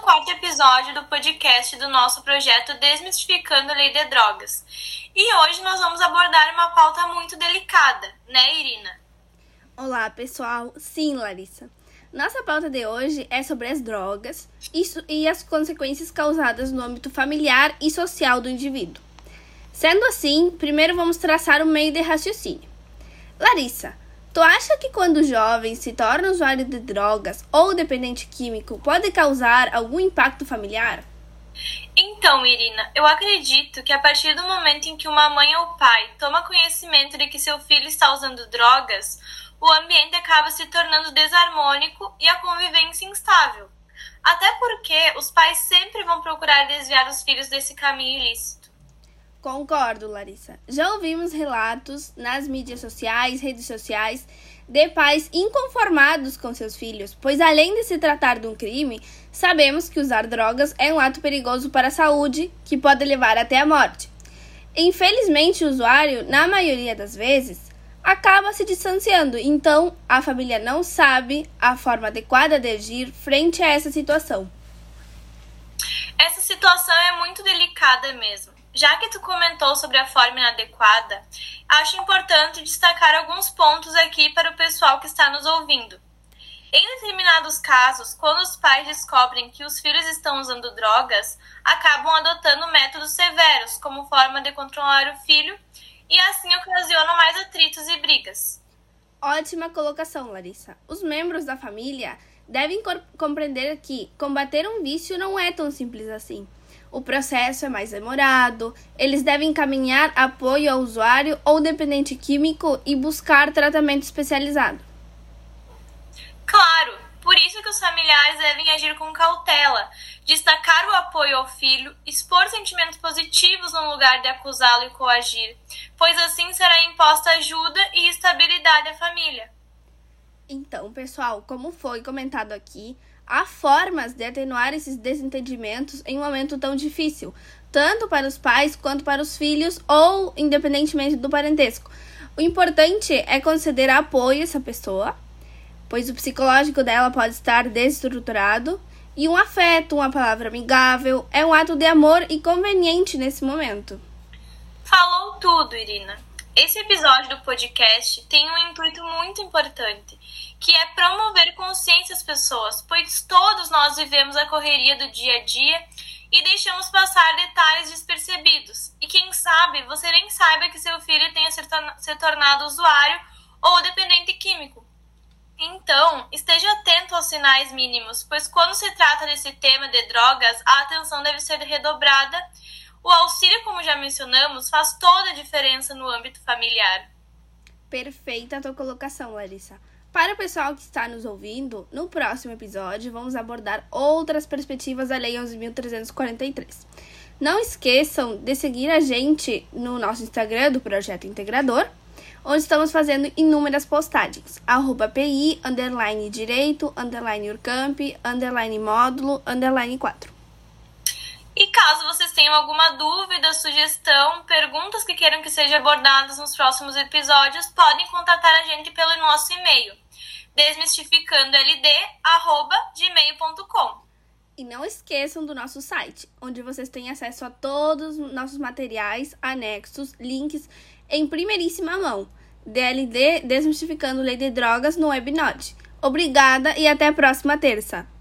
quarto episódio do podcast do nosso projeto Desmistificando a Lei de Drogas. E hoje nós vamos abordar uma pauta muito delicada, né, Irina? Olá, pessoal. Sim, Larissa. Nossa pauta de hoje é sobre as drogas e as consequências causadas no âmbito familiar e social do indivíduo. Sendo assim, primeiro vamos traçar um meio de raciocínio. Larissa, Tu acha que quando o jovem se torna usuário de drogas ou dependente químico pode causar algum impacto familiar? Então, Irina, eu acredito que a partir do momento em que uma mãe ou pai toma conhecimento de que seu filho está usando drogas, o ambiente acaba se tornando desarmônico e a convivência instável. Até porque os pais sempre vão procurar desviar os filhos desse caminho ilícito. Concordo, Larissa. Já ouvimos relatos nas mídias sociais, redes sociais, de pais inconformados com seus filhos, pois além de se tratar de um crime, sabemos que usar drogas é um ato perigoso para a saúde que pode levar até a morte. Infelizmente, o usuário, na maioria das vezes, acaba se distanciando, então a família não sabe a forma adequada de agir frente a essa situação. Essa situação é muito delicada mesmo. Já que tu comentou sobre a forma inadequada, acho importante destacar alguns pontos aqui para o pessoal que está nos ouvindo. Em determinados casos, quando os pais descobrem que os filhos estão usando drogas, acabam adotando métodos severos como forma de controlar o filho e assim ocasionam mais atritos e brigas. Ótima colocação, Larissa. Os membros da família devem compreender que combater um vício não é tão simples assim o processo é mais demorado, eles devem encaminhar apoio ao usuário ou dependente químico e buscar tratamento especializado. Claro, por isso que os familiares devem agir com cautela, destacar o apoio ao filho, expor sentimentos positivos no lugar de acusá-lo e coagir, pois assim será imposta ajuda e estabilidade à família. Então, pessoal, como foi comentado aqui, há formas de atenuar esses desentendimentos em um momento tão difícil, tanto para os pais quanto para os filhos ou independentemente do parentesco. O importante é conceder apoio a essa pessoa, pois o psicológico dela pode estar desestruturado, e um afeto, uma palavra amigável, é um ato de amor e conveniente nesse momento. Falou tudo, Irina. Esse episódio do podcast tem um intuito muito importante, que é promover consciência às pessoas, pois todos nós vivemos a correria do dia a dia e deixamos passar detalhes despercebidos. E quem sabe você nem saiba que seu filho tenha se tornado usuário ou dependente químico. Então, esteja atento aos sinais mínimos, pois quando se trata desse tema de drogas, a atenção deve ser redobrada o auxílio, como já mencionamos, faz toda a diferença no âmbito familiar. Perfeita a tua colocação, Larissa. Para o pessoal que está nos ouvindo, no próximo episódio vamos abordar outras perspectivas da Lei 11.343. Não esqueçam de seguir a gente no nosso Instagram do Projeto Integrador, onde estamos fazendo inúmeras postagens. Arroba PI, underline direito, underline urcamp, underline módulo, underline 4. Caso vocês tenham alguma dúvida, sugestão, perguntas que queiram que sejam abordadas nos próximos episódios, podem contatar a gente pelo nosso e-mail desmistificandld@gmail.com. E não esqueçam do nosso site, onde vocês têm acesso a todos os nossos materiais, anexos, links em primeiríssima mão. DLD Desmistificando Lei de Drogas no Webnode. Obrigada e até a próxima terça.